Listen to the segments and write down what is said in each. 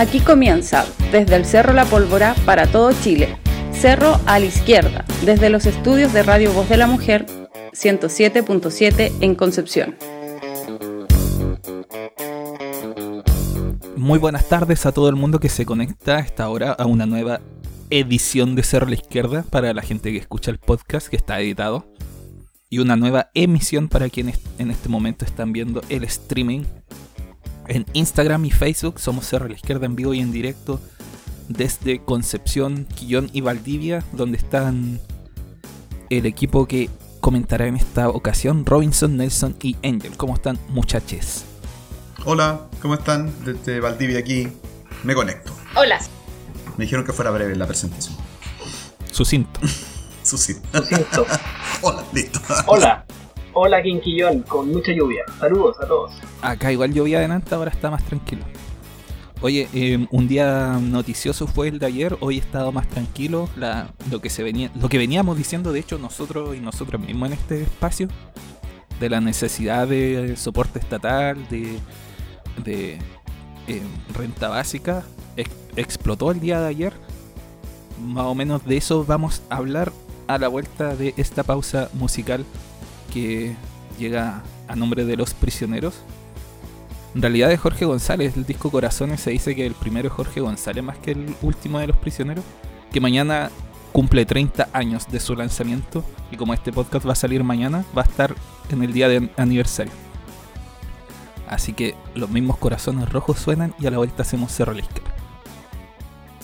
Aquí comienza, desde el Cerro La Pólvora para todo Chile. Cerro a la izquierda, desde los estudios de Radio Voz de la Mujer 107.7 en Concepción. Muy buenas tardes a todo el mundo que se conecta a esta hora a una nueva edición de Cerro a la Izquierda para la gente que escucha el podcast que está editado. Y una nueva emisión para quienes en este momento están viendo el streaming en Instagram y Facebook somos Cerro a la Izquierda en vivo y en directo desde Concepción, Quillón y Valdivia, donde están el equipo que comentará en esta ocasión, Robinson, Nelson y Angel. ¿Cómo están muchachos? Hola, ¿cómo están? Desde Valdivia aquí me conecto. Hola. Me dijeron que fuera breve la presentación. Sucinto. Sucinto. Sucinto. Hola, listo. Hola. Hola Quinquillón, con mucha lluvia. Saludos a todos. Acá igual llovía adelante, ahora está más tranquilo. Oye, eh, un día noticioso fue el de ayer, hoy he estado más tranquilo. La, lo, que se venía, lo que veníamos diciendo, de hecho, nosotros y nosotros mismos en este espacio, de la necesidad de soporte estatal, de, eh, renta básica, ex, explotó el día de ayer. Más o menos de eso vamos a hablar a la vuelta de esta pausa musical que llega a nombre de Los Prisioneros. En realidad es Jorge González, el disco Corazones se dice que el primero es Jorge González más que el último de Los Prisioneros, que mañana cumple 30 años de su lanzamiento y como este podcast va a salir mañana, va a estar en el día de aniversario. Así que los mismos corazones rojos suenan y a la vuelta hacemos Izquierda.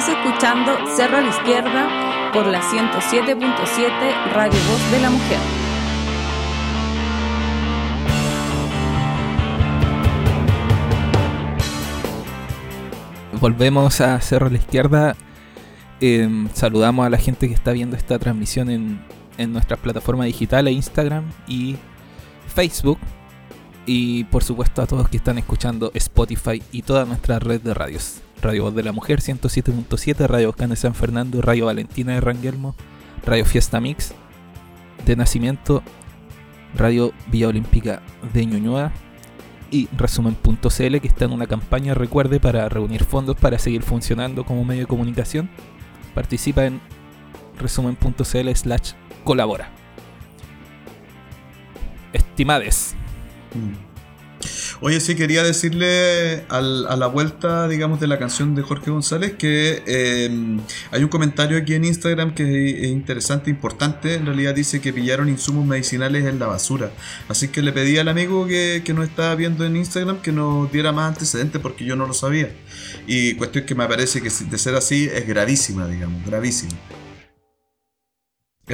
Estás escuchando Cerro a la Izquierda por la 107.7 Radio Voz de la Mujer. Volvemos a Cerro a la Izquierda. Eh, saludamos a la gente que está viendo esta transmisión en, en nuestras plataformas digitales, Instagram y Facebook. Y por supuesto a todos que están escuchando Spotify y toda nuestra red de radios. Radio Voz de la Mujer 107.7, Radio Boscan de San Fernando, Radio Valentina de Ranguelmo, Radio Fiesta Mix de Nacimiento, Radio Villa Olímpica de Ñuñoa y Resumen.cl que está en una campaña, recuerde, para reunir fondos para seguir funcionando como medio de comunicación. Participa en resumen.cl slash colabora. Estimades. Oye, sí, quería decirle a la vuelta, digamos, de la canción de Jorge González que eh, hay un comentario aquí en Instagram que es interesante, importante. En realidad dice que pillaron insumos medicinales en la basura. Así que le pedí al amigo que, que nos estaba viendo en Instagram que nos diera más antecedentes porque yo no lo sabía. Y cuestión que me parece que de ser así es gravísima, digamos, gravísima.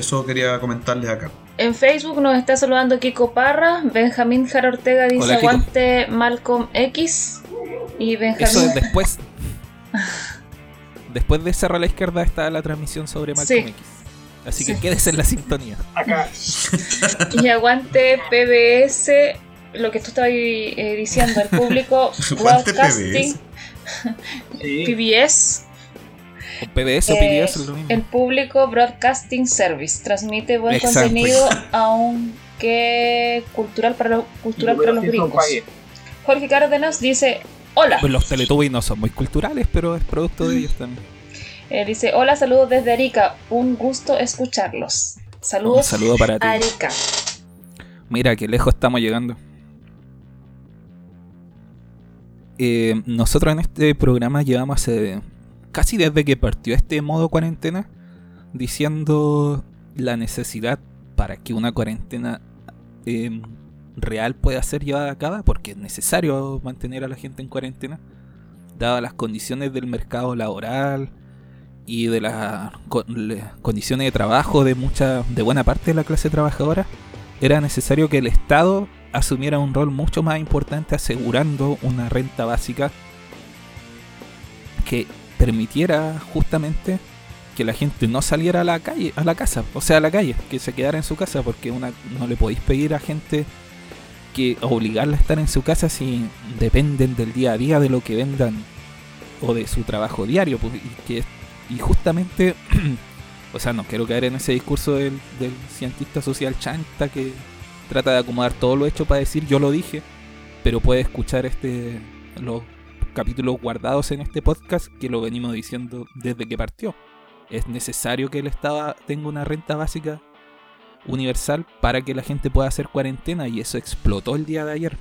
Eso quería comentarles acá. En Facebook nos está saludando Kiko Parra, Benjamín Jara Ortega dice Hola, aguante Malcolm X y Eso Benjamín es después. después de cerrar a la izquierda está la transmisión sobre Malcolm Sí. X. Así que Sí. quédese en la sintonía. Acá. y aguante PBS, lo que tú estabas eh, diciendo, el público Broadcasting PBS O PBS o Eh, PBS es lo mismo. El público Broadcasting Service transmite buen Exacto. contenido, aunque cultural para, lo- cultural para los gringos. Jorge Cárdenas dice: Hola. Pues los Teletubbies no son muy culturales, pero es producto de ellos también. Eh, dice: Hola, saludos desde Arica. Un gusto escucharlos. Saludos. Un saludo para ti. Arica. Mira, qué lejos estamos llegando. Eh, nosotros en este programa llevamos hace casi desde que partió este modo cuarentena diciendo la necesidad para que una cuarentena eh, real pueda ser llevada a cabo, porque es necesario mantener a la gente en cuarentena, dadas las condiciones del mercado laboral y de las condiciones de trabajo de mucha, de buena parte de la clase trabajadora, era necesario que el Estado asumiera un rol mucho más importante asegurando una renta básica que permitiera justamente que la gente no saliera a la calle, a la casa, o sea, a la calle, que se quedara en su casa, porque una, no le podéis pedir a gente que obligarla a estar en su casa si dependen del día a día de lo que vendan o de su trabajo diario, pues, y, que, y justamente, o sea, no quiero caer en ese discurso del, cientista social chanta que trata de acomodar todo lo hecho para decir yo lo dije, pero puede escuchar este los capítulos guardados en este podcast que lo venimos diciendo desde que partió. Es necesario que el Estado tenga una renta básica universal para que la gente pueda hacer cuarentena y eso explotó el día de ayer.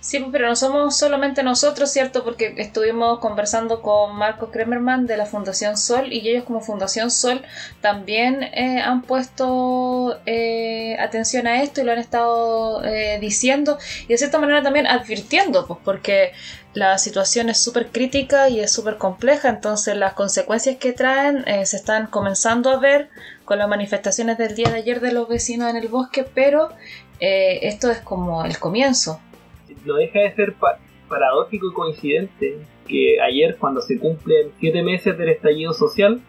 Sí, pues, pero no somos solamente nosotros, ¿cierto? Porque estuvimos conversando con Marcos Kremerman de la Fundación Sol y ellos como Fundación Sol también eh, han puesto eh, atención a esto y lo han estado eh, diciendo y de cierta manera también advirtiendo, pues porque la situación es súper crítica y es súper compleja, entonces las consecuencias que traen se están comenzando a ver con las manifestaciones del día de ayer de los vecinos en el bosque, pero esto es como el comienzo. No deja de ser paradójico y coincidente que ayer, cuando se cumplen siete meses del estallido social,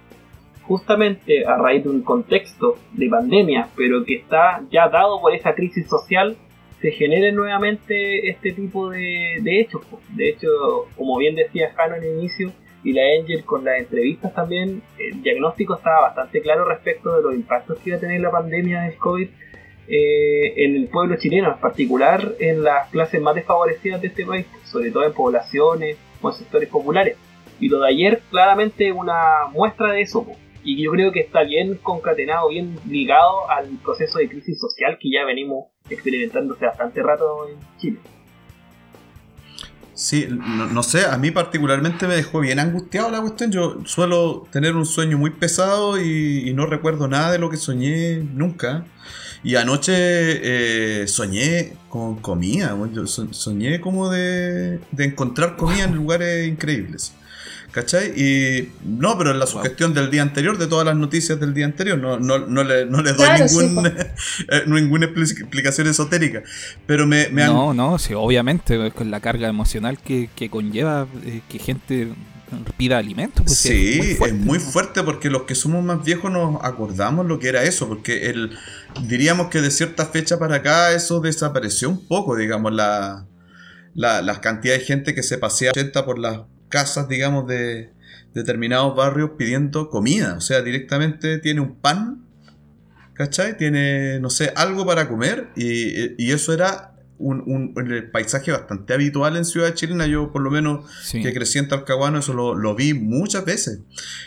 justamente a raíz de un contexto de pandemia, pero que está ya dado por esa crisis social, se genere nuevamente este tipo de, hechos. De hecho, como bien decía Jano en el inicio, y la Angel con las entrevistas también, el diagnóstico estaba bastante claro respecto de los impactos que iba a tener la pandemia del COVID eh, en el pueblo chileno, en particular en las clases más desfavorecidas de este país, sobre todo en poblaciones o en sectores populares. Y lo de ayer claramente una muestra de eso, y yo creo que está bien concatenado, bien ligado al proceso de crisis social que ya venimos experimentando hace bastante rato en Chile. Sí, no, sé, a mí particularmente me dejó bien angustiado la cuestión. Yo suelo tener un sueño muy pesado y no recuerdo nada de lo que soñé nunca. Y anoche eh, soñé con comida, soñé como de, encontrar comida en lugares increíbles. ¿Cachai? Y no, pero en la sugestión del día anterior, de todas las noticias del día anterior, no, no, no, le, no le, doy ningún, eh, ninguna explicación esotérica. Pero me, me No, no, sí, obviamente, con la carga emocional que, que conlleva eh, que gente pida alimentos. Pues, sí, es muy, fuerte, porque los que somos más viejos nos acordamos lo que era eso, porque el, diríamos que de cierta fecha para acá eso desapareció un poco, digamos, la, la, cantidad de gente que se pasea 80 por las casas, digamos, de determinados barrios pidiendo comida, o sea, directamente tiene un pan, ¿cachai? Tiene, no sé, algo para comer y, y eso era un, un, paisaje bastante habitual en Ciudad Chilena. Yo, por lo menos, que crecí en Talcahuano, eso lo, vi muchas veces.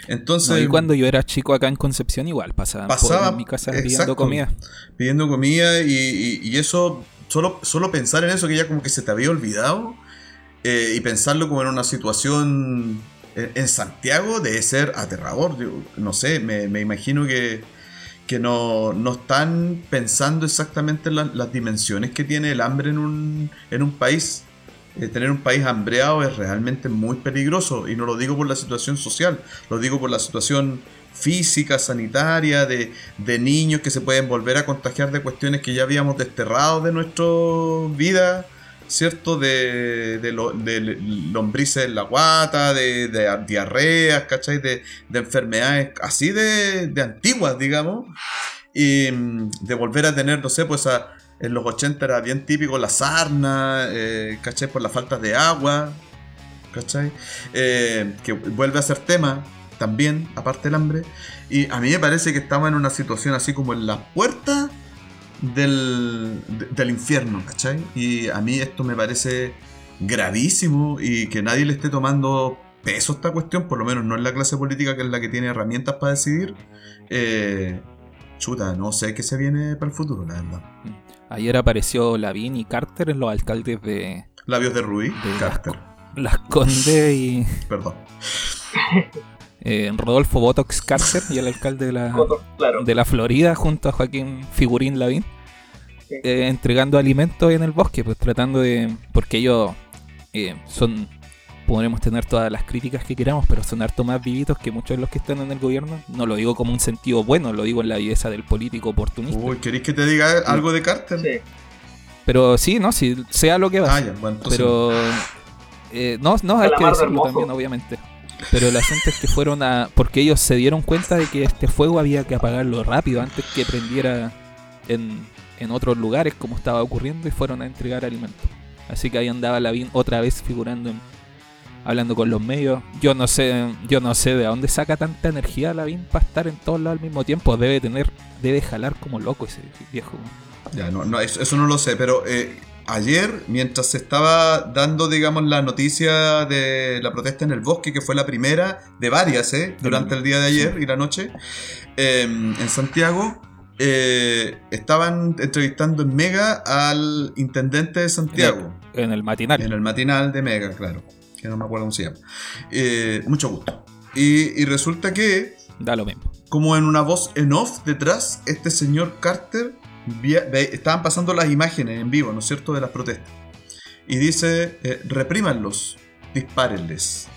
Entonces. y cuando yo era chico acá en Concepción, igual pasaba, pasaba por mi casa pidiendo comida. Pidiendo comida y, eso, solo, solo pensar en eso que ya como que se te había olvidado eh, y pensarlo como en una situación en, Santiago debe ser aterrador. no sé, me, imagino que que no, están pensando exactamente en las dimensiones que tiene el hambre en un, en un país. Eh, tener un país hambreado es realmente muy peligroso y no lo digo por la situación social, lo digo por la situación física, sanitaria, de, de niños que se pueden volver a contagiar de cuestiones que ya habíamos desterrado de nuestra vida ¿cierto? De, de, lombrices en la guata, de, de diarreas, ¿cachai? De, enfermedades así de, antiguas, digamos. Y mm, de volver a tener, no sé, pues en los 80 era bien típico la sarna, eh, ¿cachai? Por la falta de agua, ¿cachai? Eh, que vuelve a ser tema también, aparte del hambre. Y a mí me parece que estamos en una situación así como en la puerta del, del infierno, ¿cachai? Y a mí esto me parece gravísimo y que nadie le esté tomando peso a esta cuestión, por lo menos no en la clase política que es la que tiene herramientas para decidir. Eh, chuta, no sé qué se viene para el futuro, la verdad. Ayer apareció Lavín y Carter en los alcaldes de... Labios de Rubí, Carter. Las Conde y... Perdón. Eh, Rodolfo Botox Carter y el alcalde de la, de la Florida junto a Joaquín Figurín Lavín, eh, entregando alimentos en el bosque, pues tratando de... porque ellos eh, son... Podremos tener todas las críticas que queramos, pero son harto más vivitos que muchos de los que están en el gobierno. No lo digo como un sentido bueno, lo digo en la viveza del político oportunista. Uy, ¿queréis que te diga algo de Carter? Sí. Pero sí, no, si sea lo que va. Ah, bueno, pero no, no hay que decirlo también, obviamente. Pero el asunto es que fueron a. Porque ellos se dieron cuenta de que este fuego había que apagarlo rápido antes que prendiera en, en otros lugares, como estaba ocurriendo, y fueron a entregar alimentos. Así que ahí andaba Lavín otra vez figurando, hablando con los medios. Yo no sé, yo no sé de dónde saca tanta energía Lavín para estar en todos lados al mismo tiempo. Debe tener, debe jalar como loco ese viejo. Ya, no, no eso, no lo sé, pero eh, ayer, mientras se estaba dando, digamos, la noticia de la protesta en el bosque, que fue la primera de varias, ¿eh? Durante el día de ayer y la noche, em, en Santiago, eh, estaban entrevistando en Mega al intendente de Santiago. En el matinal. En el matinal de Mega, claro. Que no me acuerdo cómo se llama. Eh, mucho gusto. Y, y resulta que, Da lo mismo. como en una voz en off detrás, este señor Carter estaban pasando las imágenes en vivo, ¿no es cierto?, de las protestas. Y dice, eh, reprímanlos, dispárenles.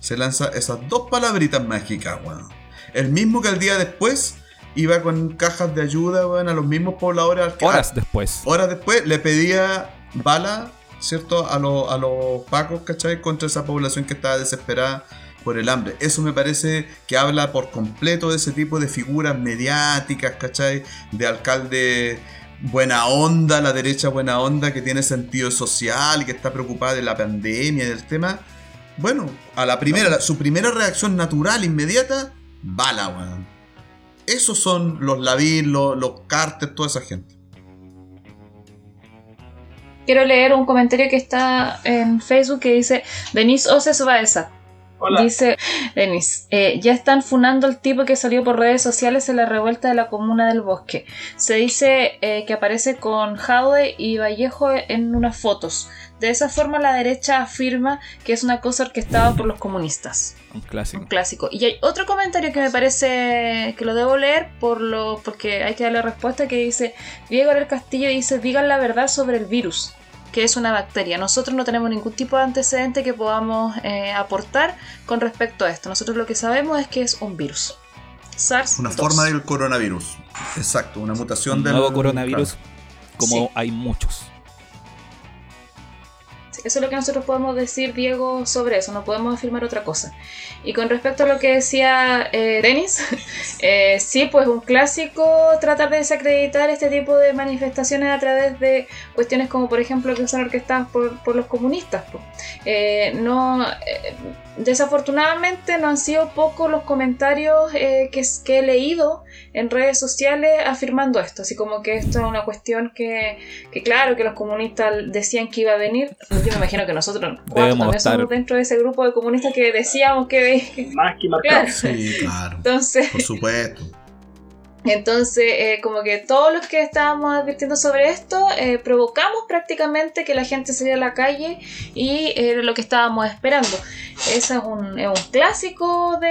Se lanza esas dos palabritas mágicas, weón. El mismo que el día después iba con cajas de ayuda, weón, a los mismos pobladores. al- Horas después. Horas después le pedía bala, ¿cierto? A, los- a los pacos, ¿cachai? Contra esa población que estaba desesperada por el hambre. Eso me parece que habla por completo de ese tipo de figuras mediáticas, ¿cachai? De alcalde buena onda, la derecha buena onda, que tiene sentido social y que está preocupada de la pandemia y del tema. Bueno, a la primera, la- su primera reacción natural, inmediata, bala, weón. Esos son los Lavín, los, los Carter, toda esa gente. Quiero leer un comentario que está en Facebook que dice Denise Oces Baeza. Hola. Dice Denis, eh, ya están funando al tipo que salió por redes sociales en la revuelta de la comuna del bosque. Se dice eh, que aparece con Jaude y Vallejo en unas fotos. De esa forma la derecha afirma que es una cosa orquestada por los comunistas. Un clásico. Un clásico. Y hay otro comentario que me parece que lo debo leer por lo, porque hay que darle respuesta que dice Diego del Castillo dice digan la verdad sobre el virus que es una bacteria. Nosotros no tenemos ningún tipo de antecedente que podamos eh, aportar con respecto a esto. Nosotros lo que sabemos es que es un virus. SARS. Una forma del coronavirus. Exacto, una mutación Un del nuevo coronavirus, claro. como Sí. hay muchos. Eso es lo que nosotros podemos decir, Diego, sobre eso. No podemos afirmar otra cosa. Y con respecto a lo que decía eh, Denis, eh, sí, pues un clásico tratar de desacreditar este tipo de manifestaciones a través de cuestiones como, por ejemplo, que son orquestadas por, por los comunistas. po. Eh, no, eh, desafortunadamente no han sido pocos los comentarios eh, que, que he leído en redes sociales afirmando esto, así como que esto es una cuestión que, que claro, que los comunistas decían que iba a venir. Yo me imagino que nosotros cuatro Debemos también estar- somos dentro de ese grupo de comunistas que decíamos que... Más que marcado. Claro. Sí, claro. Entonces, Por supuesto. entonces eh, como que todos los que estábamos advirtiendo sobre esto, eh, provocamos prácticamente que la gente saliera a la calle y era lo que estábamos esperando. Ese es un, es un clásico de,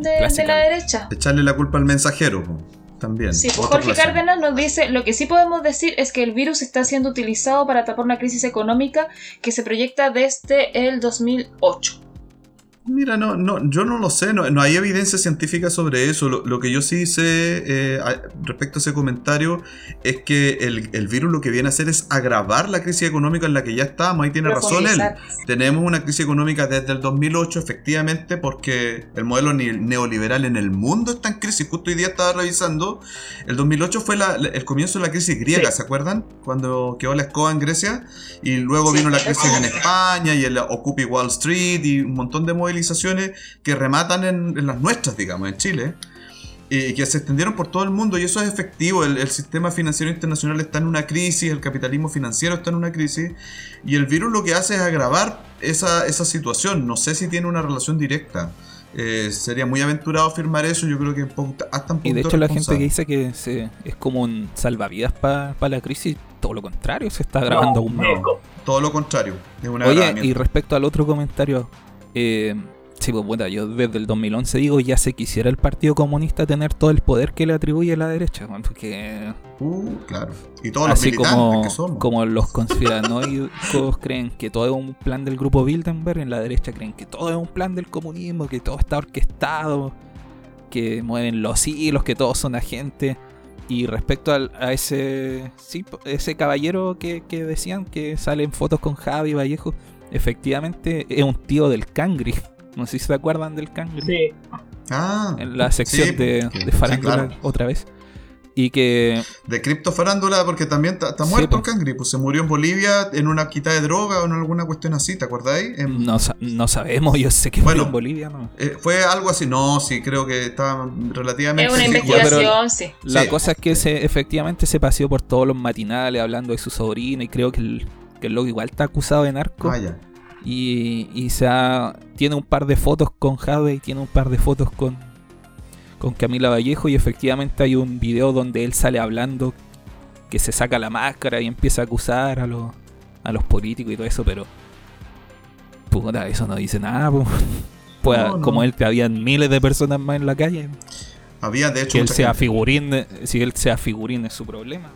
de- la derecha. Echarle la culpa al mensajero, también. Sí, pues Jorge. Cárdenas nos dice, lo que sí podemos decir es que el virus está siendo utilizado para tapar una crisis económica que se proyecta desde el 2008. Mira, no, no, yo no lo sé, no, no hay evidencia científica sobre eso. Lo, lo que yo sí sé eh, respecto a ese comentario es que el, el virus lo que viene a hacer es agravar la crisis económica en la que ya estábamos. Ahí tiene razón él. Tenemos una crisis económica desde el 2008, efectivamente, porque el modelo neoliberal en el mundo está en crisis. Justo hoy día estaba revisando. El 2008 fue la- el comienzo de la crisis griega, ¿se acuerdan? Cuando quedó la escoba en Grecia y luego Sí, vino la crisis en. España y el Occupy Wall Street y un montón de movilizaciones que rematan en, en las nuestras, digamos, en Chile. Y que se extendieron por todo el mundo y eso es efectivo. El, el sistema financiero internacional está en una crisis, el capitalismo financiero está en una crisis y el virus lo que hace es agravar esa, esa situación. No sé si tiene una relación directa. Eh, sería muy aventurado afirmar eso. Yo creo que hasta un Y de punto hecho la gente que dice que se, es como un salvavidas para la crisis, todo lo contrario, se está grabando aún más. Todo lo contrario. Es una Oye, y respecto al otro comentario, eh, sí, pues bueno, yo desde el 2011 digo, ya se quisiera el Partido Comunista tener todo el poder que le atribuye la derecha, bueno, porque Uh, claro. Y todos los así militantes como, que somos. como los conspiranoicos creen que todo es un plan del grupo Bilderberg, en la derecha creen que todo es un plan del comunismo, que todo está orquestado, que mueven los hilos, que todos son agentes. Y respecto al- a ese sí, ese caballero que, que decían que salen fotos con Javi Vallejo, efectivamente es un tío del Cangri. No sé si se acuerdan del Cangri. Sí. Ah, En la sección sí, de, farándula claro. otra vez. Y que De criptofarándula, porque también está, Sí, muerto el pues. Cangri. Pues se murió en Bolivia en una quita de droga o en alguna cuestión así, ¿te acordáis? En- no, sa- no sabemos, yo sé que Bueno, murió en Bolivia, ¿no? eh, fue algo así, no, sí, creo que estaba relativamente. Es una investigación, sí. La Sí. cosa es que se, efectivamente se paseó por todos los matinales hablando de su sobrina y creo que el, que el loco igual está acusado de narco. Ah, ya. Y, y se ha- tiene un par de fotos con Jave y tiene un par de fotos con, con Camila Vallejo y efectivamente hay un video donde él sale hablando que se saca la máscara y empieza a acusar a los, a los políticos y todo eso, pero puta, eso no dice nada, po. Pues, No, no. como él que habían miles de personas más en la calle. Había, de hecho, Que él sea gente. figurín, si él sea figurín es su problema.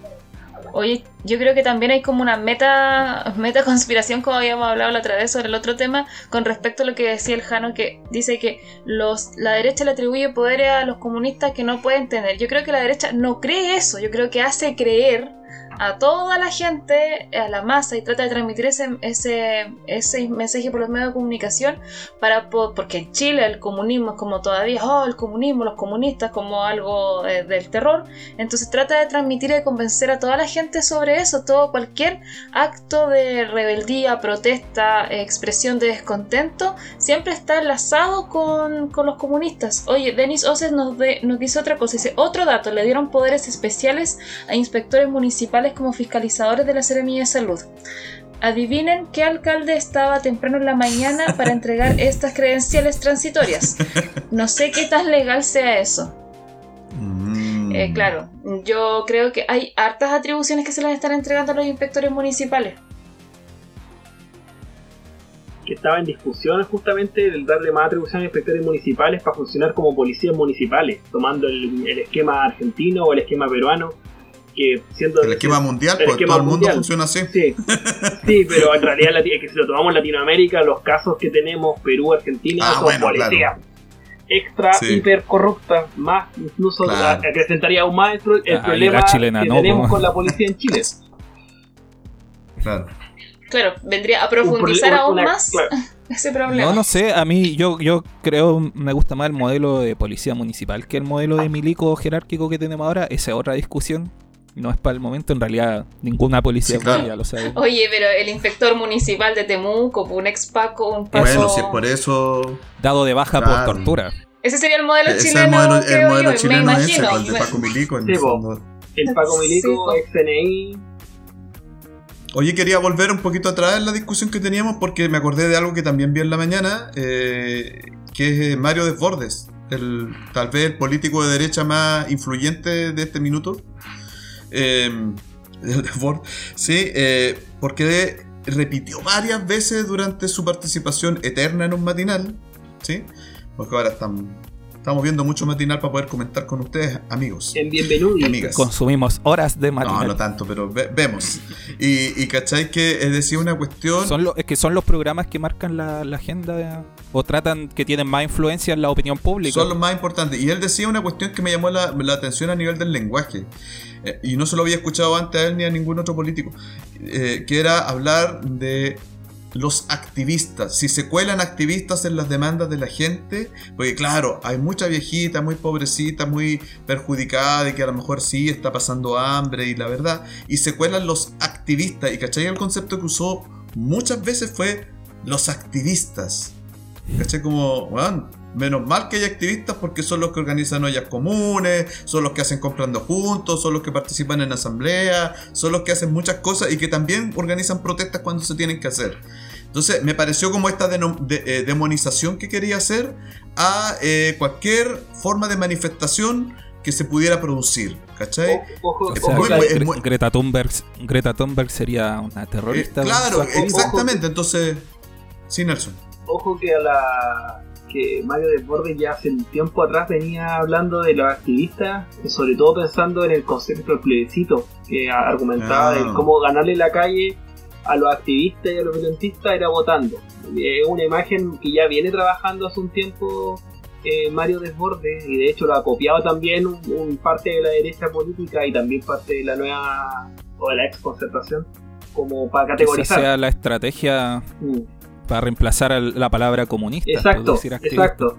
Oye, yo creo que también hay como una meta, meta conspiración, como habíamos hablado la otra vez sobre el otro tema, con respecto a lo que decía el Jano, que dice que los, la derecha le atribuye poderes a los comunistas que no pueden tener. Yo creo que la derecha no cree eso, yo creo que hace creer a toda la gente, a la masa, y trata de transmitir ese, ese, ese mensaje por los medios de comunicación, para po- porque en Chile el comunismo es como todavía, oh, el comunismo, los comunistas, como algo eh, del terror. Entonces trata de transmitir y de convencer a toda la gente sobre eso, todo cualquier acto de rebeldía, protesta, expresión de descontento, siempre está enlazado con, con los comunistas. Oye, Denis Oces nos, de- nos dice otra cosa, dice, otro dato, le dieron poderes especiales a inspectores municipales como fiscalizadores de la Seremía de Salud. Adivinen qué alcalde estaba temprano en la mañana para entregar estas credenciales transitorias. No sé qué tan legal sea eso. Mm. Eh, claro, yo creo que hay hartas atribuciones que se las están entregando a los inspectores municipales. que estaba en discusión justamente el darle más atribuciones a inspectores municipales para funcionar como policías municipales, tomando el, el esquema argentino o el esquema peruano, que siendo El esquema mundial, el pues esquema todo el mundo mundial. funciona así. Sí, sí, pero en realidad es que si lo tomamos en Latinoamérica, los casos que tenemos, Perú, Argentina, Ah, son bueno, policías extra, Sí. hiper corruptas, más incluso Claro. acrecentaría aún más el, el Ah, problema la chilena que no, tenemos po. con la policía en Chile. Claro. Claro, vendría a profundizar aún una- más claro. ese problema. No, no sé, a mí yo, yo creo me gusta más el modelo de policía municipal que el modelo de milico jerárquico que tenemos ahora. Esa es otra discusión. No es para el momento, en realidad ninguna policía Sí, claro. ya lo sabes. Oye, pero el inspector municipal de Temuco, un ex Paco, un Paco... Bueno, si es por eso. Dado de baja Claro. por tortura. Ese sería el modelo Ese es el chileno, modelo, el modelo yo, chileno me es ese, el de Paco Milico. en Sí, el fondo. El Paco Milico, Sí, ex CNI, Oye, quería volver un poquito atrás en la discusión que teníamos porque me acordé de algo que también vi en la mañana, eh, que es eh, Mario Desbordes, el, tal vez el político de derecha más influyente de este minuto. Eh, Desbordes, sí, eh, porque repitió varias veces durante su participación eterna en un matinal, ¿sí? Porque ahora estamos, estamos viendo mucho matinal para poder comentar con ustedes, amigos en Bienvenido. amigas. Consumimos horas de No, matinal. no tanto, pero ve- vemos. Y, y cachai que es decir una cuestión. Son lo- es que son los programas que marcan la, la agenda de- o tratan que tienen más influencia en la opinión pública. Son los más importantes. Y él decía una cuestión que me llamó la, la atención a nivel del lenguaje. Eh, y no se lo había escuchado antes a él ni a ningún otro político. eh, que era hablar de los activistas. Si se cuelan activistas en las demandas de la gente, porque claro, hay mucha viejita, muy pobrecita, muy perjudicada, y que a lo mejor sí está pasando hambre y la verdad. Y se cuelan los activistas. Y cachai, el concepto que usó muchas veces fue los activistas. ¿Cachai? Como, weón, menos mal que hay activistas porque son los que organizan ollas comunes, son los que hacen comprando juntos, son los que participan en asamblea, son los que hacen muchas cosas y que también organizan protestas cuando se tienen que hacer. Entonces, me pareció como esta de- eh, demonización que quería hacer a eh, cualquier forma de manifestación que se pudiera producir. ¿Cachai? Ojo, O ojo, sea, muy- ojo, muy- Gre- es muy- Greta, Thunberg, Greta Thunberg sería una Eh, terrorista. claro, Ojo, exactamente. Entonces, sí, Nelson. ojo que a la que Mario Desbordes ya hace un tiempo atrás venía hablando de los activistas, sobre todo pensando en el concepto del plebiscito, que argumentaba Ah. de cómo ganarle la calle a los activistas y a los violentistas era votando. Es una imagen que ya viene trabajando hace un tiempo eh, Mario Desbordes y de hecho lo ha copiado también un, un parte de la derecha política y también parte de la nueva o de la ex concertación como para categorizar. sea la estrategia Mm. Para reemplazar al- la palabra comunista. Exacto, decir exacto.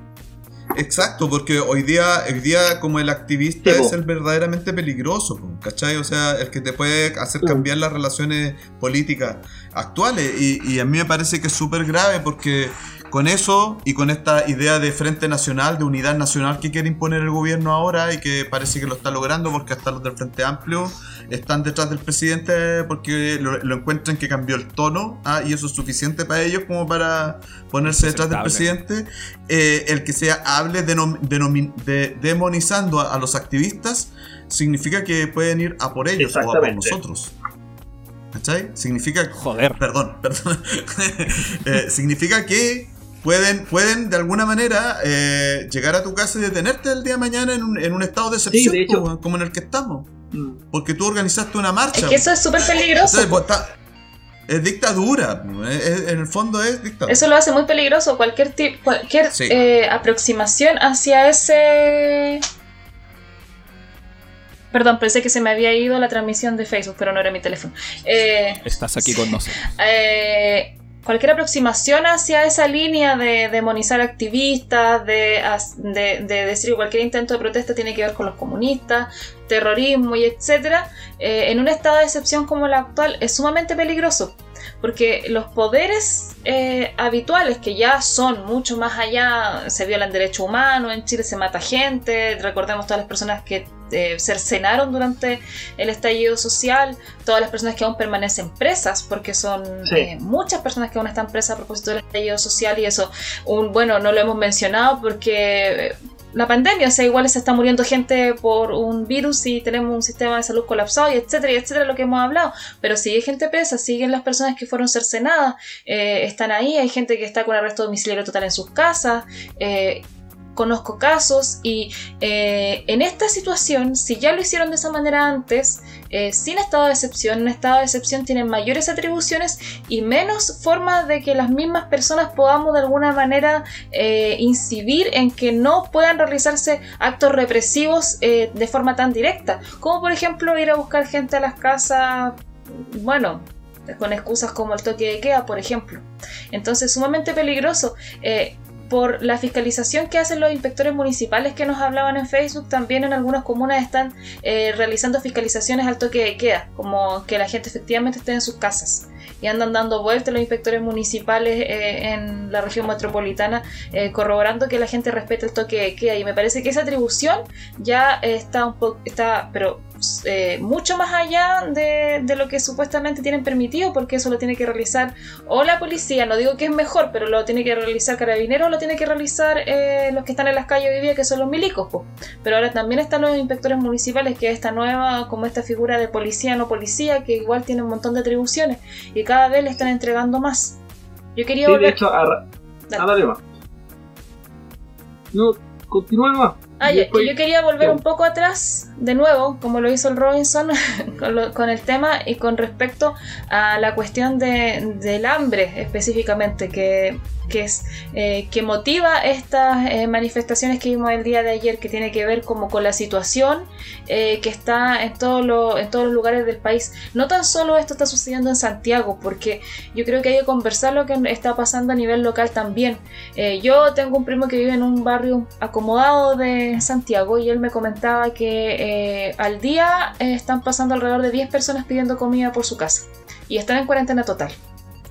Exacto, porque hoy día, hoy día como el activista Sí, es el verdaderamente peligroso, ¿cachai? O sea, el que te puede hacer cambiar las relaciones políticas actuales. Y, y a mí me parece que es súper grave porque con eso y con esta idea de frente nacional, de unidad nacional que quiere imponer el gobierno ahora y que parece que lo está logrando porque hasta los del Frente Amplio están detrás del presidente porque lo, lo encuentran que cambió el tono ah, y eso es suficiente para ellos como para ponerse detrás del presidente. Eh, el que se hable denom- de- demonizando a, a los activistas significa que pueden ir a por ellos o a por nosotros. ¿Cachai? Significa. Joder. Perdón, perdón. Eh, significa que pueden, pueden de alguna manera eh, llegar a tu casa y detenerte el día de mañana en un, en un estado de excepción de hecho. como, como en el que estamos. Mm. Porque tú organizaste una marcha. Es que eso es súper peligroso. Entonces, pues, está- es dictadura. es- es- en el fondo es dictadura. Eso lo hace muy peligroso. Cualquier, tip, cualquier Sí. eh, aproximación hacia ese. Perdón, pensé que se me había ido la transmisión de Facebook, pero no era mi teléfono. Eh, Estás aquí con nosotros. eh, cualquier aproximación hacia esa línea de demonizar activistas, de, decir que cualquier intento de protesta tiene que ver con los comunistas, terrorismo y etcétera, eh, en un estado de excepción como el actual es sumamente peligroso. Porque los poderes eh, habituales, que ya son mucho más allá, se violan derechos humanos, en Chile se mata gente, recordemos todas las personas que eh, cercenaron durante el estallido social, todas las personas que aún permanecen presas, porque son Sí. eh, muchas personas que aún están presas a propósito del estallido social y eso, un, bueno, no lo hemos mencionado porque eh, la pandemia, o sea, igual se está muriendo gente por un virus y tenemos un sistema de salud colapsado y etcétera, y etcétera, lo que hemos hablado, pero sigue gente presa, siguen las personas que fueron cercenadas, eh, están ahí, hay gente que está con arresto domiciliario total en sus casas, eh, conozco casos y eh, en esta situación, si ya lo hicieron de esa manera antes, eh, sin estado de excepción, en estado de excepción tienen mayores atribuciones y menos formas de que las mismas personas podamos de alguna manera eh, incidir en que no puedan realizarse actos represivos de forma tan directa, como por ejemplo ir a buscar gente a las casas, bueno, con excusas como el toque de queda, por ejemplo. Entonces, sumamente peligroso. Por la fiscalización que hacen los inspectores municipales que nos hablaban en Facebook, también en algunas comunas están eh, realizando fiscalizaciones al toque de queda, como que la gente efectivamente esté en sus casas. Y andan dando vueltas los inspectores municipales eh, en la región metropolitana eh, corroborando que la gente respete el toque de queda. Y me parece que esa atribución ya está un poco, está, pero eh, mucho más allá de, de lo que supuestamente tienen permitido, porque eso lo tiene que realizar o la policía, no digo que es mejor, pero lo tiene que realizar carabineros, o lo tiene que realizar eh, los que están en las calles hoy día, que son los milicos. po. Pero ahora también están los inspectores municipales, que es esta nueva, como esta figura de policía, no policía, que igual tiene un montón de atribuciones y cada vez le están entregando más. Yo quería Sí, de hecho, a, a más. No, continúa más. Ah, Y ya, después- que yo quería volver un poco atrás, de nuevo, como lo hizo el Robinson, con, lo- con el tema y con respecto a la cuestión de- del hambre específicamente, que, que es eh, que motiva estas eh, manifestaciones que vimos el día de ayer, que tiene que ver como con la situación eh, que está en, todo lo- en todos los lugares del país. No tan solo esto está sucediendo en Santiago, porque yo creo que hay que conversar lo que está pasando a nivel local también. Yo tengo un primo que vive en un barrio acomodado de Santiago y él me comentaba que al día están pasando alrededor de 10 personas pidiendo comida por su casa y están en cuarentena total.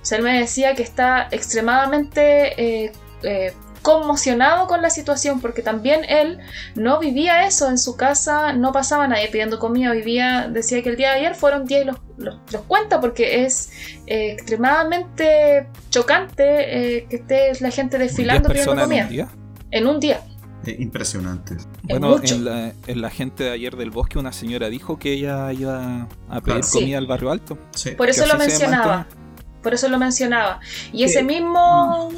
O sea, él me decía que está extremadamente eh, eh, conmocionado con la situación porque también él no vivía eso en su casa, no pasaba nadie pidiendo comida, vivía, decía que el día de ayer fueron 10 y los, los, los cuenta porque es eh, extremadamente chocante eh, que esté la gente desfilando pidiendo en comida. un día? En un día. Eh, impresionante. Bueno, en la, en la gente de ayer del bosque una señora dijo que ella iba a pedir Claro. Sí. comida al barrio alto. Sí. Por eso lo mencionaba. mantiene. Por eso lo mencionaba. Y Sí. ese mismo.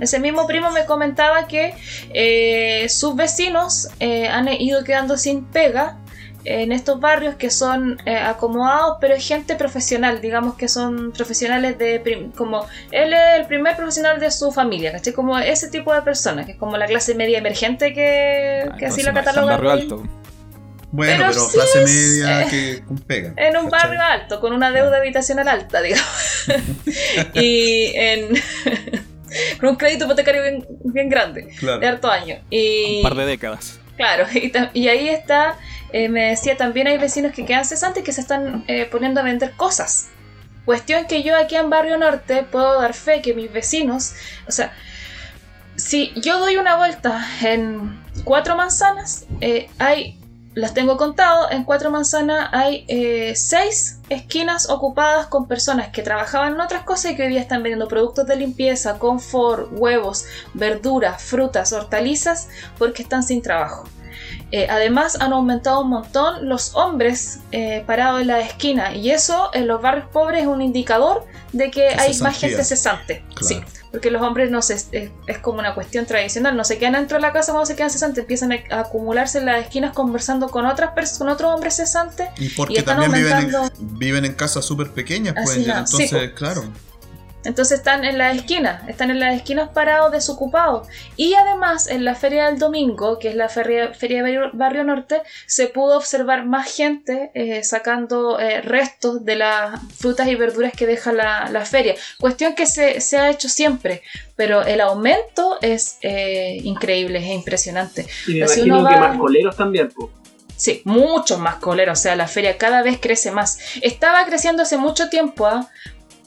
Ese mismo primo me comentaba que eh, sus vecinos eh, han ido quedando sin pega en estos barrios que son eh, acomodados, pero es gente profesional, digamos que son profesionales de prim- como él es el primer profesional de su familia, ¿cachai? Como ese tipo de personas, que es como la clase media emergente que, Ah, que así lo no catalogan. Bueno, Pero pero, sí clase es, media eh, que con pega. En un ¿cachai? barrio alto, con una deuda habitacional alta, digamos. y en. con un crédito hipotecario bien, bien grande, de harto año. Y, Un par de décadas. Claro, y, y ahí está, eh, me decía, también hay vecinos que quedan cesantes que se están eh, poniendo a vender cosas. Cuestión que yo aquí en Barrio Norte puedo dar fe que mis vecinos, o sea, si yo doy una vuelta en cuatro manzanas, eh, hay, las tengo contado, en cuatro manzanas hay eh, seis esquinas ocupadas con personas que trabajaban en otras cosas y que hoy día están vendiendo productos de limpieza, confort, huevos, verduras, frutas, hortalizas, porque están sin trabajo. Eh, además han aumentado un montón los hombres parados en la esquina y eso en los barrios pobres es un indicador de que hay más gente cesante. Sí porque los hombres no se, es, como una cuestión tradicional, no se quedan dentro de la casa cuando se quedan cesantes, empiezan a, acumularse en las esquinas conversando con otras personas, con otros hombres cesantes. Y porque también viven en, viven en casas súper pequeñas, pues, entonces, claro. Entonces están en las esquinas, están en las esquinas parados, desocupados. Y además en la feria del domingo, que es la feria, feria de Barrio Norte, se pudo observar más gente eh, sacando eh, restos de las frutas y verduras que deja la, feria. Cuestión que se, ha hecho siempre, pero el aumento es eh, increíble, es impresionante. Y me imagino que más coleros también, Sí, muchos más coleros, o sea, la feria cada vez crece más. Estaba creciendo hace mucho tiempo, ¿ah?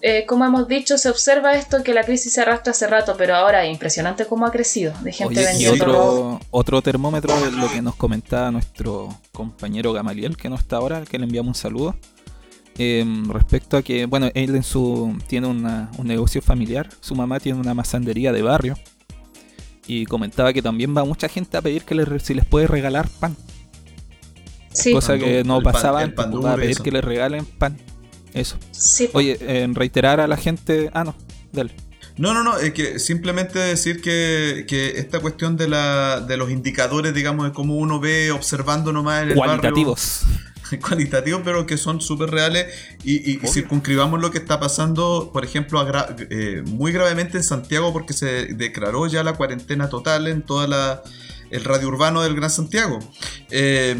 Eh, como hemos dicho, se observa esto que la crisis se arrastra hace rato, pero ahora es impresionante cómo ha crecido de gente Y otro, otro termómetro de lo que nos comentaba nuestro compañero Gamaliel, que no está ahora, que le enviamos un saludo. Em, respecto a que, bueno, él en su tiene un negocio familiar, su mamá tiene una masandería de barrio y comentaba que también va mucha gente a pedir que le, si les puede regalar pan. Cosa que no pasaba, a pedir que le regalen pan. Eso. Oye, en reiterar a la gente. Ah, no, dale. No, no, no, es que simplemente decir que, que esta cuestión de, la, de los indicadores, digamos, de cómo uno ve observando nomás en el Cualitativos. cualitativos, pero que son súper reales y, y circunscribamos lo que está pasando, por ejemplo, eh, muy gravemente en Santiago porque se declaró ya la cuarentena total en toda la el radio urbano del Gran Santiago. Eh,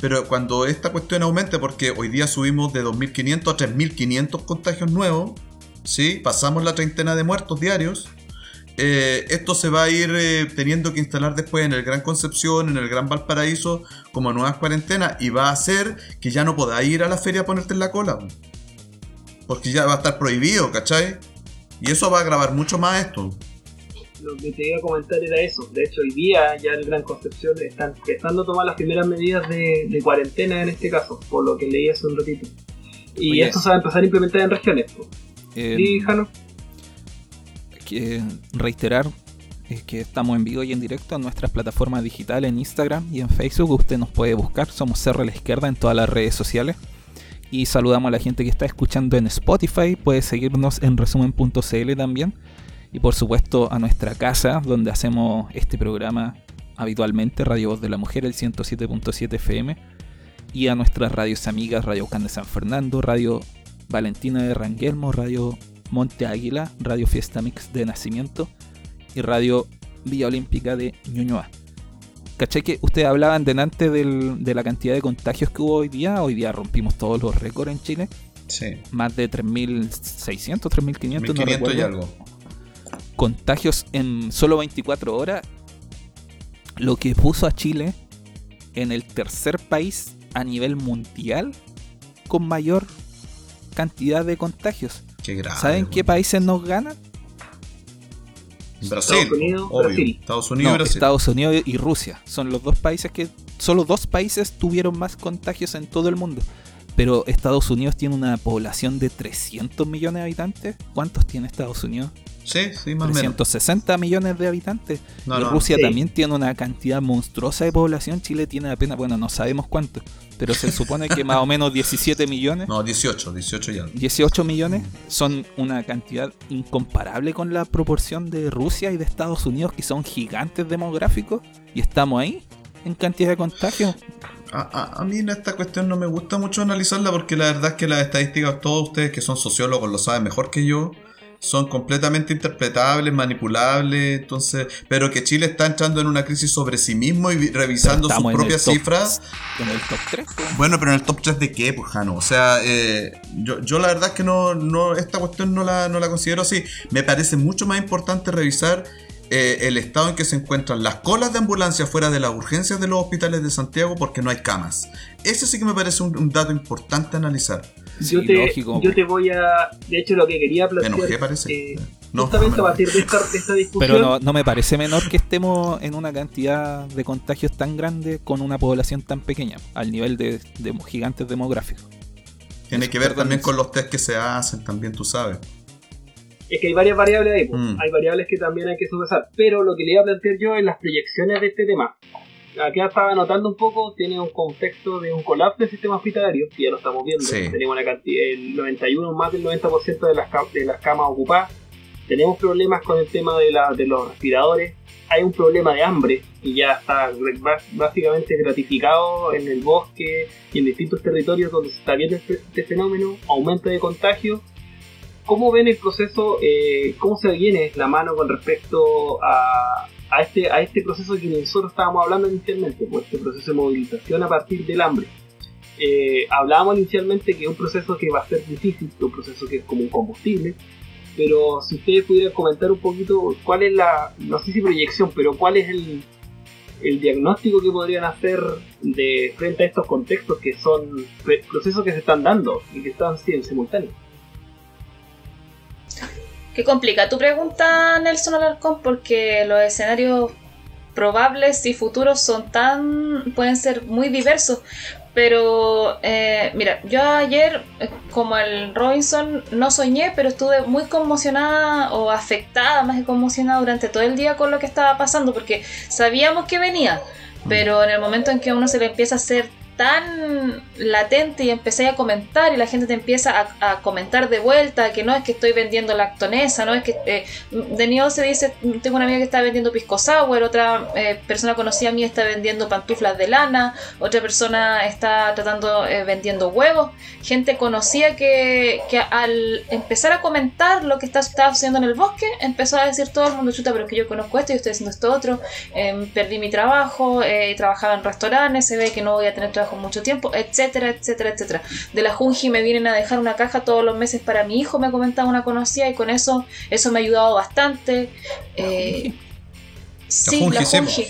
pero cuando esta cuestión aumente, porque hoy día subimos de 2.500 a 3.500 contagios nuevos, ¿sí? pasamos la treintena de muertos diarios, eh, esto se va a ir eh, teniendo que instalar después en el Gran Concepción, en el Gran Valparaíso, como nuevas cuarentenas, y va a hacer que ya no podáis ir a la feria a ponerte en la cola. Porque ya va a estar prohibido, ¿cachai? Y eso va a agravar mucho más esto lo que te iba a comentar era eso. De hecho, hoy día ya el Gran Concepción están empezando a tomar las primeras medidas de, cuarentena en este caso, por lo que leí hace un ratito. Y esto se va a empezar a implementar en regiones. Eh, Jano? Que reiterar es que estamos en vivo y en directo en nuestras plataformas digitales en Instagram y en Facebook. Usted nos puede buscar, somos Cerro a la Izquierda en todas las redes sociales. Y saludamos a la gente que está escuchando en Spotify. Puede seguirnos en resumen.cl también y por supuesto a nuestra casa donde hacemos este programa habitualmente, Radio Voz de la Mujer, el 107.7 FM, y a nuestras radios amigas, Radio Can de San Fernando, Radio Valentina de Ranguelmo, Radio Monte Águila, Radio Fiesta Mix de Nacimiento y Radio Villa Olímpica de Ñuñoa. ¿Caché que ustedes hablaban delante del, de la cantidad de contagios que hubo hoy día? Hoy día rompimos todos los récords en Chile. Sí. Más de 3.600, 3.500, no recuerdo. y algo contagios en solo 24 horas, lo que puso a Chile en el tercer país a nivel mundial con mayor cantidad de contagios. ¿Saben qué países nos ganan? Brasil, Estados Unidos, Brasil. Estados Unidos, Brasil. Estados Unidos y Rusia son los dos países que solo dos países tuvieron más contagios en todo el mundo. Pero Estados Unidos tiene una población de 300 millones de habitantes. ¿Cuántos tiene Estados Unidos? Sí, sí, más 360 millones de habitantes. y Rusia también tiene una cantidad monstruosa de población. Chile tiene apenas, bueno, no sabemos cuánto, pero se supone que más o menos 17 millones. No, 18, 18 ya. 18 millones son una cantidad incomparable con la proporción de Rusia y de Estados Unidos, que son gigantes demográficos, y estamos ahí en cantidad de contagios. A, a, mí en esta cuestión no me gusta mucho analizarla porque la verdad es que las estadísticas, todos ustedes que son sociólogos lo saben mejor que yo, son completamente interpretables, manipulables, entonces, pero que Chile está entrando en una crisis sobre sí mismo y revisando sus propias cifras. En el top 3. Bueno, pero en el top 3 de qué, pues, Jano? O sea, eh, yo, yo, la verdad es que no, no esta cuestión no la, no la considero así. Me parece mucho más importante revisar eh, el estado en que se encuentran las colas de ambulancia fuera de las urgencias de los hospitales de Santiago porque no hay camas. Ese sí que me parece un, dato importante analizar. yo, te, yo te voy a. De hecho, lo que quería plantear. Me parece. Eh, justamente a partir de esta, de esta discusión. Pero no, no, me parece menor que estemos en una cantidad de contagios tan grande con una población tan pequeña, al nivel de, de gigantes demográficos. Tiene que ver también con los test que se hacen, también tú sabes. Es que hay varias variables ahí, pues. mm. hay variables que también hay que subesar. Pero lo que le iba a plantear yo es las proyecciones de este tema. Aquí estaba notando un poco, tiene un contexto de un colapso del sistema hospitalario, que ya lo estamos viendo. Tenemos una cantidad, el 91, más del 90% de las, de las camas ocupadas. Tenemos problemas con el tema de, la, de los respiradores. Hay un problema de hambre y ya está básicamente gratificado en el bosque y en distintos territorios donde se está viendo este, este fenómeno, aumento de contagio ¿Cómo ven el proceso? Eh, ¿Cómo se viene la mano con respecto a, a, este, a este proceso que nosotros estábamos hablando inicialmente? Pues este proceso de movilización a partir del hambre. Eh, hablábamos inicialmente que es un proceso que va a ser difícil, un proceso que es como un combustible, pero si ustedes pudieran comentar un poquito cuál es la, no sé si proyección, pero cuál es el, el diagnóstico que podrían hacer de frente a estos contextos que son procesos que se están dando y que están en simultáneo. Qué complica tu pregunta, Nelson Alarcón, porque los escenarios probables y futuros son tan. pueden ser muy diversos. Pero, eh, mira, yo ayer, eh, como el Robinson, no soñé, pero estuve muy conmocionada o afectada, más que conmocionada durante todo el día con lo que estaba pasando, porque sabíamos que venía, pero en el momento en que uno se le empieza a hacer tan latente y empecé a comentar y la gente te empieza a, comentar de vuelta que no es que estoy vendiendo lactonesa, no es que eh, de nuevo se dice, tengo una amiga que está vendiendo pisco sour, otra eh, persona conocida a mí está vendiendo pantuflas de lana, otra persona está tratando eh, vendiendo huevos, gente conocía que, que, al empezar a comentar lo que está, haciendo en el bosque, empezó a decir todo el mundo, chuta, pero que yo conozco esto y estoy haciendo esto otro, em, perdí mi trabajo, trabajaba en restaurantes, se ve que no voy a tener trabajo con mucho tiempo, etcétera, etcétera, etcétera. De la Junji me vienen a dejar una caja todos los meses para mi hijo, me comentaba una conocida y con eso, eso me ha ayudado bastante. Eh, sí, la Junji.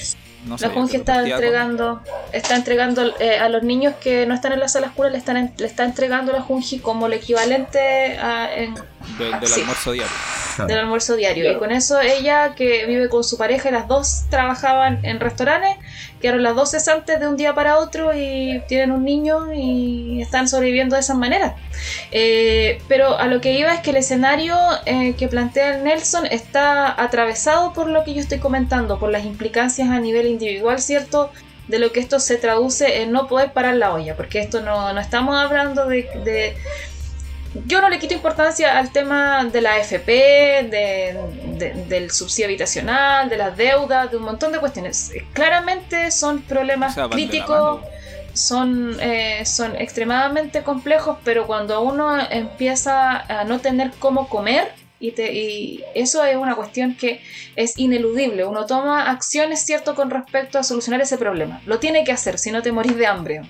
la Junji está entregando, está entregando eh, a los niños que no están en la sala escuela, le, están le está entregando la Junji como el equivalente a, del almuerzo diario. Del almuerzo diario. Y con eso ella, que vive con su pareja, y las dos trabajaban en restaurantes, quedaron las dos cesantes de un día para otro y tienen un niño y están sobreviviendo de esa manera. Eh, pero a lo que iba es que el escenario eh, que plantea Nelson está atravesado por lo que yo estoy comentando, por las implicancias a nivel individual, ¿cierto? de lo que esto se traduce en no poder parar la olla, porque esto no, no estamos hablando de, yo no le quito importancia al tema de la AFP, del subsidio habitacional, de las deudas, de un montón de cuestiones. Claramente son problemas críticos, son, eh, son extremadamente complejos, pero cuando uno empieza a no tener cómo comer, y, y, eso es una cuestión que es ineludible. Uno toma acciones, ¿cierto?, con respecto a solucionar ese problema. Lo tiene que hacer, si no te morís de hambre.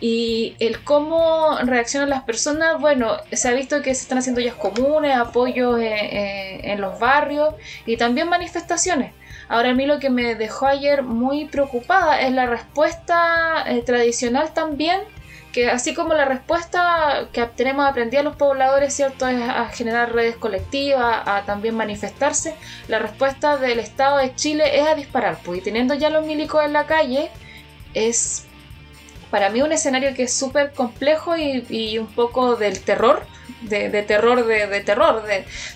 Y el cómo reaccionan las personas, bueno, se ha visto que se están haciendo ya comunes, apoyos en, los barrios y también manifestaciones. Ahora a mí lo que me dejó ayer muy preocupada es la respuesta eh, tradicional también, que así como la respuesta que tenemos aprendido a los pobladores, ¿cierto? Es a generar redes colectivas, a también manifestarse, la respuesta del Estado de Chile es a disparar, pues y teniendo ya los milicos en la calle, es para mí un escenario que es súper complejo y, un poco del terror, de, terror, de, terror,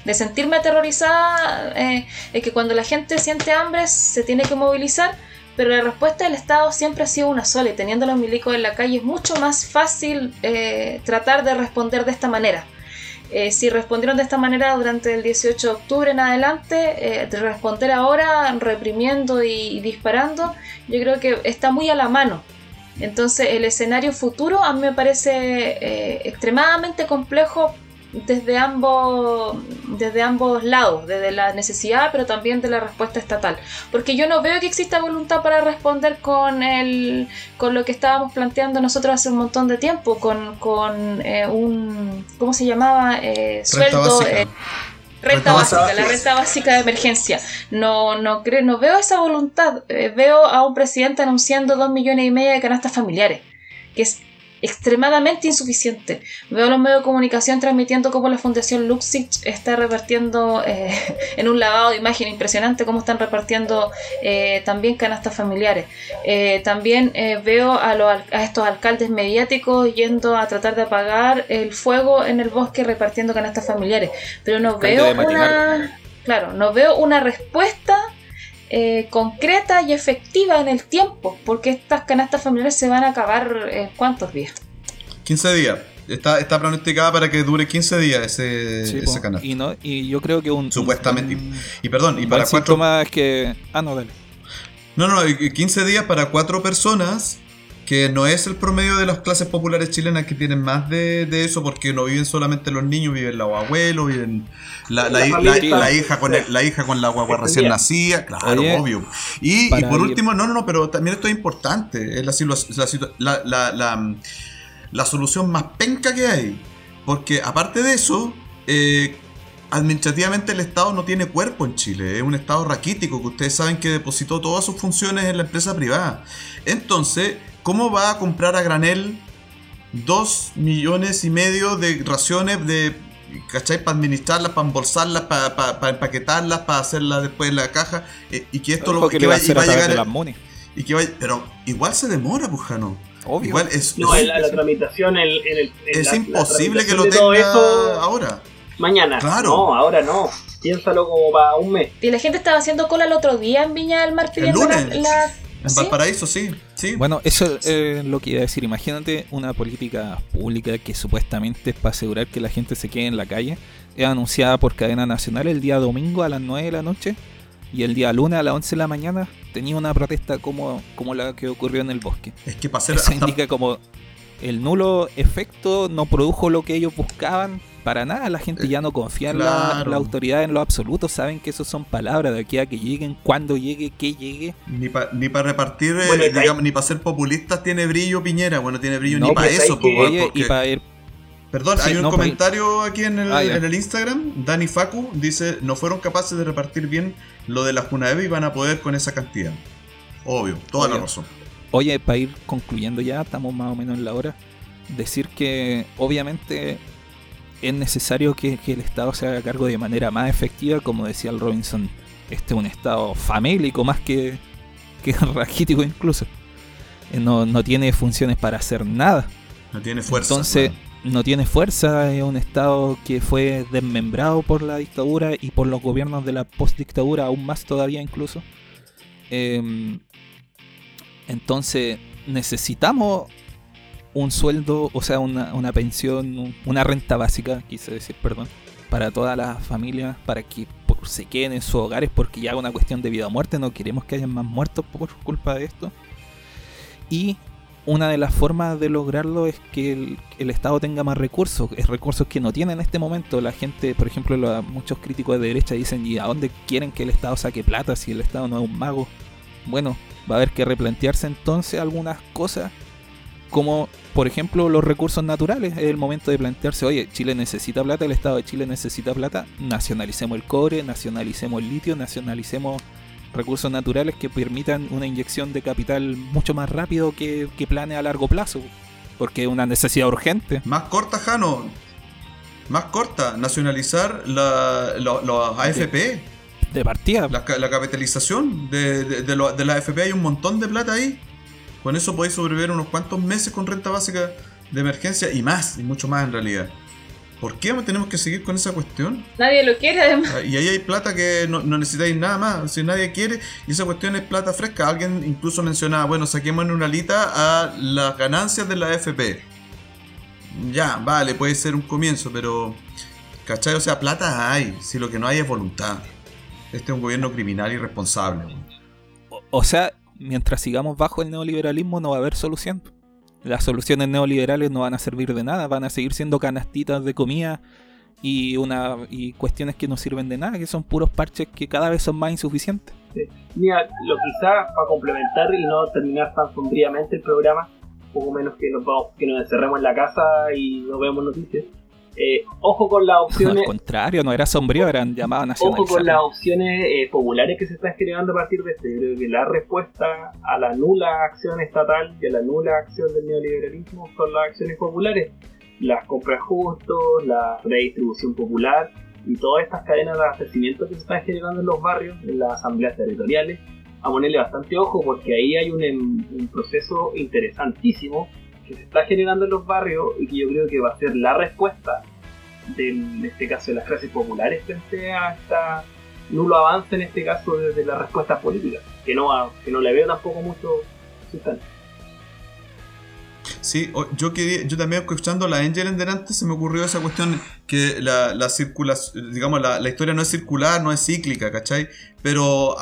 de, sentirme aterrorizada, eh, es que cuando la gente siente hambre se tiene que movilizar, pero la respuesta del Estado siempre ha sido una sola y teniendo los milicos en la calle es mucho más fácil eh, tratar de responder de esta manera. Eh, si respondieron de esta manera durante el 18 de octubre en adelante, responder ahora reprimiendo y disparando, yo creo que está muy a la mano entonces el escenario futuro a mí me parece eh, extremadamente complejo desde ambos, desde ambos lados, desde la necesidad pero también de la respuesta estatal. Porque yo no veo que exista voluntad para responder con, el, con lo que estábamos planteando nosotros hace un montón de tiempo, con, con eh, un, ¿cómo se llamaba? Eh, sueldo. Renta básica, la renta básica de emergencia. No, no, creo, no veo esa voluntad. Eh, veo a un presidente anunciando dos millones y medio de canastas familiares, que es extremadamente insuficiente. Veo los medios de comunicación transmitiendo cómo la Fundación Luxich está repartiendo eh, en un lavado de imagen impresionante cómo están repartiendo eh, también canastas familiares. Eh, también veo a, a estos alcaldes mediáticos yendo a tratar de apagar el fuego en el bosque repartiendo canastas familiares. Pero no veo una... Claro, no veo una respuesta eh, concreta y efectiva en el tiempo, porque estas canastas familiares se van a acabar en cuántos días. 15 días. Está, está pronosticada para que dure 15 días ese, esa canasta. Y, no, y yo creo que un. Supuestamente. y perdón, y para cuatro. más que. Ah, no, dale. No, no, 15 días para cuatro personas que no es el promedio de las clases populares chilenas que tienen más de, eso porque no viven solamente los niños, viven los abuelos, viven la, la, hija con la hija con la guagua recién nacida, claro, obvio. Y, por último, no, no, no, pero también esto es importante, es la, la, la, solución más penca que hay, porque aparte de eso, eh, administrativamente el Estado no tiene cuerpo en Chile, es un Estado raquítico que ustedes saben que depositó todas sus funciones en la empresa privada. Entonces, ¿cómo va a comprar a granel dos millones y medio de raciones de, ¿cachai? Para administrarlas, para embolsarlas, para, empaquetarlas, para hacerlas después en la caja eh, y que esto lo que, va, a llegar y que pero igual se demora, Pujano. Obvio. Igual es, no, la, tramitación en, el, es imposible que lo tenga ahora. Mañana. Claro. No, ahora no. Piénsalo como para un mes. Y la gente estaba haciendo cola el otro día en Viña del Mar pidiendo la en Valparaíso, sí. sí. Bueno, eso es lo que iba a decir. Imagínate una política pública que supuestamente es para asegurar que la gente se quede en la calle. Es anunciada por cadena nacional el día domingo a las 9 de la noche. Y el día lunes a las 11 de la mañana tenía una protesta como, como la que ocurrió en el bosque. Es que para Eso indica como el nulo efecto no produjo lo que ellos buscaban para nada. La gente ya no confía en la, autoridad en lo absoluto. Saben que eso son palabras de aquí a que lleguen, cuando llegue, que llegue. Ni para ni repartir, eh, digamos, ni para ser populistas tiene brillo Piñera. Bueno, tiene brillo ni para eso. y para ir Perdón, hay un comentario aquí en el, ah, en el, Instagram. Dani Facu dice: No fueron capaces de repartir bien lo de la Junaeve y van a poder con esa cantidad. Obvio, toda la razón. Oye, para ir concluyendo ya, estamos más o menos en la hora. Decir que obviamente es necesario que, el Estado se haga cargo de manera más efectiva, como decía el Robinson, este es un Estado famélico más que, que raquítico incluso. Eh, no, no, tiene funciones para hacer nada. No tiene fuerza. Entonces, no tiene fuerza, es un Estado que fue desmembrado por la dictadura y por los gobiernos de la postdictadura, aún más todavía incluso. Em, entonces, necesitamos un sueldo, o sea, una, pensión, una renta básica, quise decir, perdón, para todas las familias, para que se queden en sus hogares, porque ya es una cuestión de vida o muerte, no queremos que haya más muertos por culpa de esto. Y una de las formas de lograrlo es que el, Estado tenga más recursos, es recursos que no tiene en este momento. La gente, por ejemplo, muchos críticos de derecha dicen, ¿y a dónde quieren que el Estado saque plata si el Estado no es un mago? Bueno, va a haber que replantearse entonces algunas cosas como por ejemplo los recursos naturales. Es el momento de plantearse, oye, Chile necesita plata, el Estado de Chile necesita plata, nacionalicemos el cobre, nacionalicemos el litio, nacionalicemos recursos naturales que permitan una inyección de capital mucho más rápido que, que plane a largo plazo, porque es una necesidad urgente. Más corta, Jano. Más corta, nacionalizar la, los AFP. De, partida. La, capitalización de, de, de la AFP hay un montón de plata ahí. Con eso podéis sobrevivir unos cuantos meses con renta básica de emergencia y más, y mucho más en realidad. ¿Por qué tenemos que seguir con esa cuestión? Nadie lo quiere además. Ah, y ahí hay plata que no, necesitáis nada más. Si nadie quiere, y esa cuestión es plata fresca. Alguien incluso mencionaba, bueno, saquemos en una lista a las ganancias de la FP. Ya, vale, puede ser un comienzo, pero... ¿Cachai? O sea, plata hay, si lo que no hay es voluntad. Este es un gobierno criminal y responsable. o sea, mientras sigamos bajo el neoliberalismo no va a haber solución. Las soluciones neoliberales no van a servir de nada, van a seguir siendo canastitas de comida y una y cuestiones que no sirven de nada, que son puros parches que cada vez son más insuficientes. Mira, lo quizá para complementar y no terminar tan sombríamente el programa, poco menos que nos, vamos, que nos encerremos en la casa y no veamos noticias. Eh, ojo con las opciones. Al contrario, no era sombrío, eran llamadas nacionales. Ojo con las opciones eh, populares que se están generando a partir de esto. Yo creo que la respuesta a la nula acción estatal y a la nula acción del neoliberalismo son las acciones populares. Las compras justos, la redistribución popular y todas estas cadenas de abastecimiento que se están generando en los barrios, en las asambleas territoriales. A ponerle bastante ojo porque ahí hay un, un proceso interesantísimo que se está generando en los barrios y que yo creo que va a ser la respuesta del, en este caso de las clases populares frente a esta nulo avance en este caso desde la respuesta política que no, que no le veo tampoco mucho sustancia. Sí, yo quería, yo también escuchando la Angel en delante se me ocurrió esa cuestión que la, la circulación, digamos, la, la, historia no es circular, no es cíclica, ¿cachai? Pero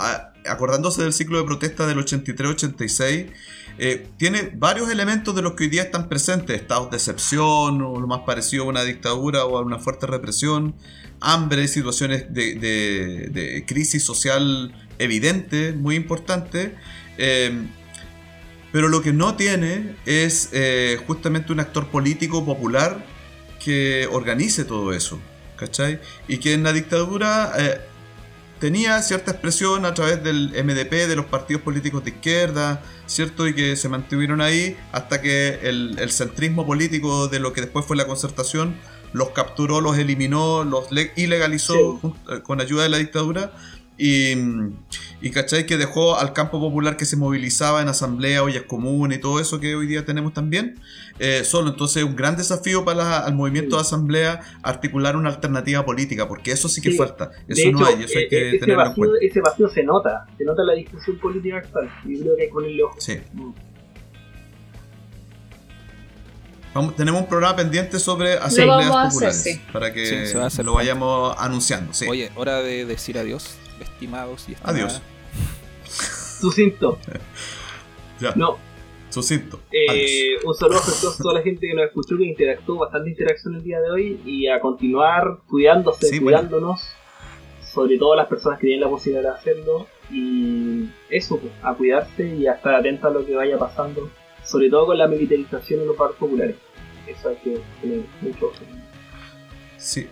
acordándose del ciclo de protesta del 83-86, eh, tiene varios elementos de los que hoy día están presentes, estados de excepción, o lo más parecido a una dictadura o a una fuerte represión, hambre, situaciones de, crisis social evidente, muy importante. Eh, pero lo que no tiene es eh, justamente un actor político popular que organice todo eso, ¿cachai? Y que en la dictadura tenía cierta expresión a través del MDP, de los partidos políticos de izquierda, ¿cierto? Y que se mantuvieron ahí hasta que el, centrismo político de lo que después fue la concertación los capturó, los eliminó, los ilegalizó con ayuda de la dictadura y, y ¿cachai? Que dejó al campo popular que se movilizaba en asamblea, ollas comunes y todo eso que hoy día tenemos también, eh, solo. Entonces, un gran desafío para el movimiento de asamblea articular una alternativa política, porque eso sí que falta. Eso no hay, eso hay que eh, ese tenerlo vacío, en cuenta. Ese vacío se nota, se nota la discusión política actual. Y creo que hay con el ojo. Sí. Vamos, tenemos un programa pendiente sobre asambleas populares para que lo vayamos anunciando. Oye, hora de decir adiós estimados y estimadas. Adiós. Sucinto. ya. No. Sucinto. Eh, un saludo a toda la gente que nos escuchó, que interactuó, bastante interacción el día de hoy y a continuar cuidándose, cuidándonos, sobre todo las personas que tienen la posibilidad de hacerlo y eso, pues, a cuidarse y a estar atento a lo que vaya pasando, sobre todo con la militarización en los barrios populares. Eso hay que tener mucho Sí,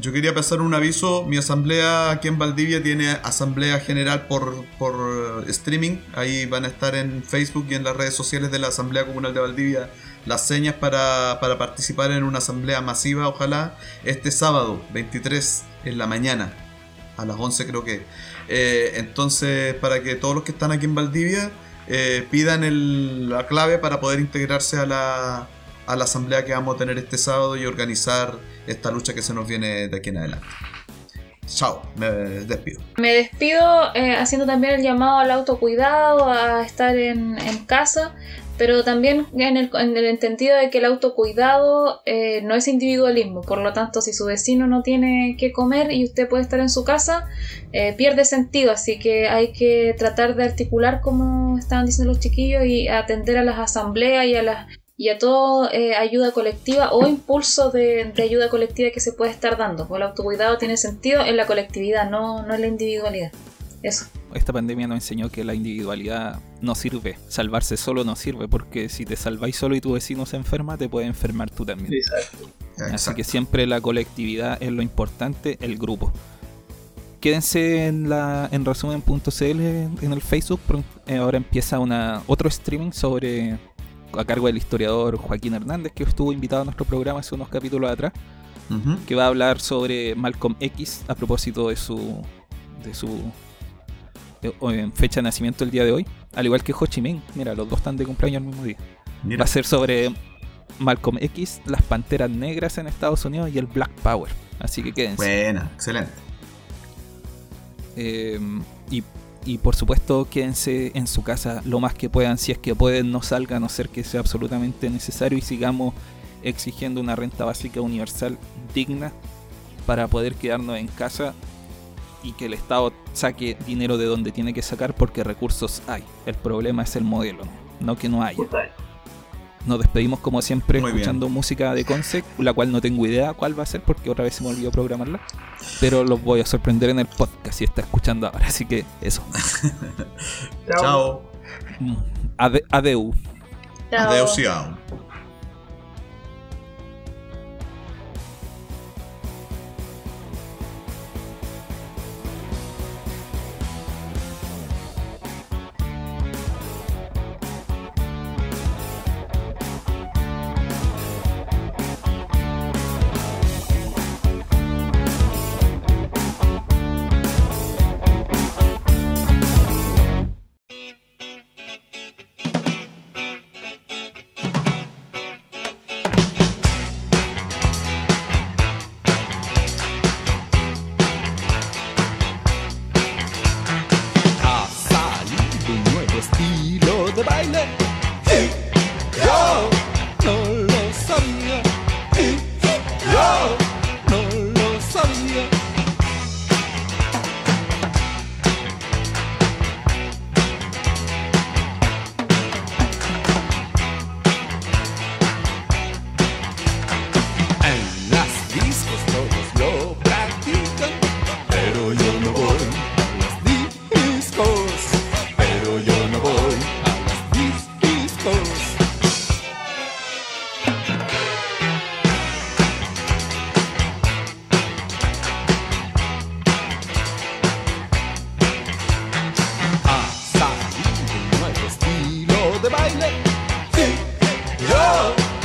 yo quería pasar un aviso. Mi asamblea aquí en Valdivia tiene asamblea general por, por streaming. Ahí van a estar en Facebook y en las redes sociales de la Asamblea Comunal de Valdivia las señas para, para participar en una asamblea masiva, ojalá, este sábado 23 en la mañana. A las 11 creo que. Eh, entonces, para que todos los que están aquí en Valdivia eh, pidan el, la clave para poder integrarse a la, a la asamblea que vamos a tener este sábado y organizar esta lucha que se nos viene de aquí en adelante. Chao, me despido. Me despido eh, haciendo también el llamado al autocuidado, a estar en, casa, pero también en el, en el, entendido de que el autocuidado eh, no es individualismo, por lo tanto si su vecino no tiene que comer y usted puede estar en su casa, eh, pierde sentido, así que hay que tratar de articular como estaban diciendo los chiquillos y atender a las asambleas y a las y a todo eh, ayuda colectiva o impulso de, ayuda colectiva que se puede estar dando. O el autocuidado tiene sentido en la colectividad, no, no en la individualidad. Eso. Esta pandemia nos enseñó que la individualidad no sirve. Salvarse solo no sirve, porque si te salváis solo y tu vecino se enferma, te puede enfermar tú también. Exacto. Así que siempre la colectividad es lo importante, el grupo. Quédense en la en resumen.cl en el Facebook. Eh, ahora empieza una otro streaming sobre a cargo del historiador Joaquín Hernández, que estuvo invitado a nuestro programa hace unos capítulos atrás, que va a hablar sobre Malcolm X a propósito de su de su fecha de nacimiento el día de hoy, al igual que Ho Chi Minh. Mira, los dos están de cumpleaños el mismo día. Va a ser sobre Malcolm X, las panteras negras en Estados Unidos y el Black Power. Así que quédense. Buena, excelente. Eh, y y por supuesto quédense en su casa lo más que puedan, si es que pueden no salgan a no ser que sea absolutamente necesario y sigamos exigiendo una renta básica universal digna para poder quedarnos en casa y que el Estado saque dinero de donde tiene que sacar porque recursos hay. El problema es el modelo, no que no haya. Nos despedimos como siempre escuchando música de Concept, la cual no tengo idea cuál va a ser porque otra vez se me olvidó programarla. Pero los voy a sorprender en el podcast si está escuchando ahora, así que eso. Chao. Ade adeu. Chao. Adeu, de baile. Sí, yo.